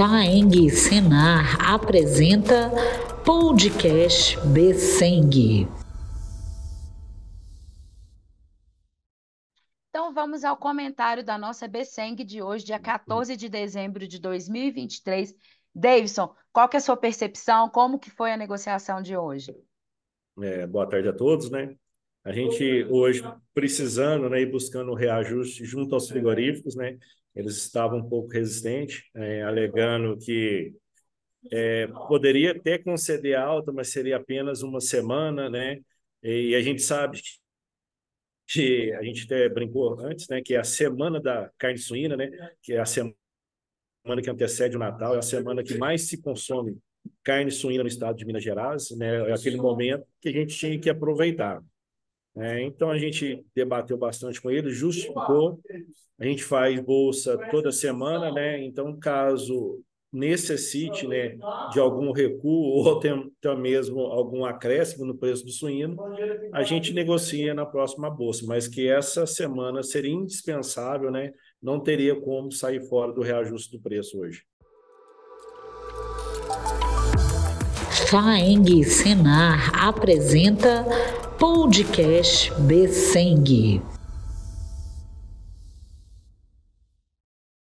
Faeng Senar apresenta Podcast Besseng. Então vamos ao comentário da nossa Besseng de hoje, dia 14 de dezembro de 2023. Davidson, qual que é a sua percepção? Como que foi a negociação de hoje? É, boa tarde a todos, né? A gente hoje precisando, né, e buscando reajuste junto aos frigoríficos, né? Eles estavam um pouco resistentes, é, alegando que é, poderia até conceder alta, mas seria apenas uma semana, né? E a gente sabe que a gente até brincou antes, né? Que é a semana da carne suína, né? Que é a semana que antecede o Natal, é a semana que mais se consome carne suína no estado de Minas Gerais, né? É aquele momento que a gente tinha que aproveitar. É, então a gente debateu bastante com ele, justificou. A gente faz bolsa toda semana, né? Então, caso necessite né, de algum recuo ou até, até mesmo algum acréscimo no preço do suíno, a gente negocia na próxima bolsa, mas que essa semana seria indispensável, né? Não teria como sair fora do reajuste do preço hoje. Faeng Senar apresenta Podcast Besseng.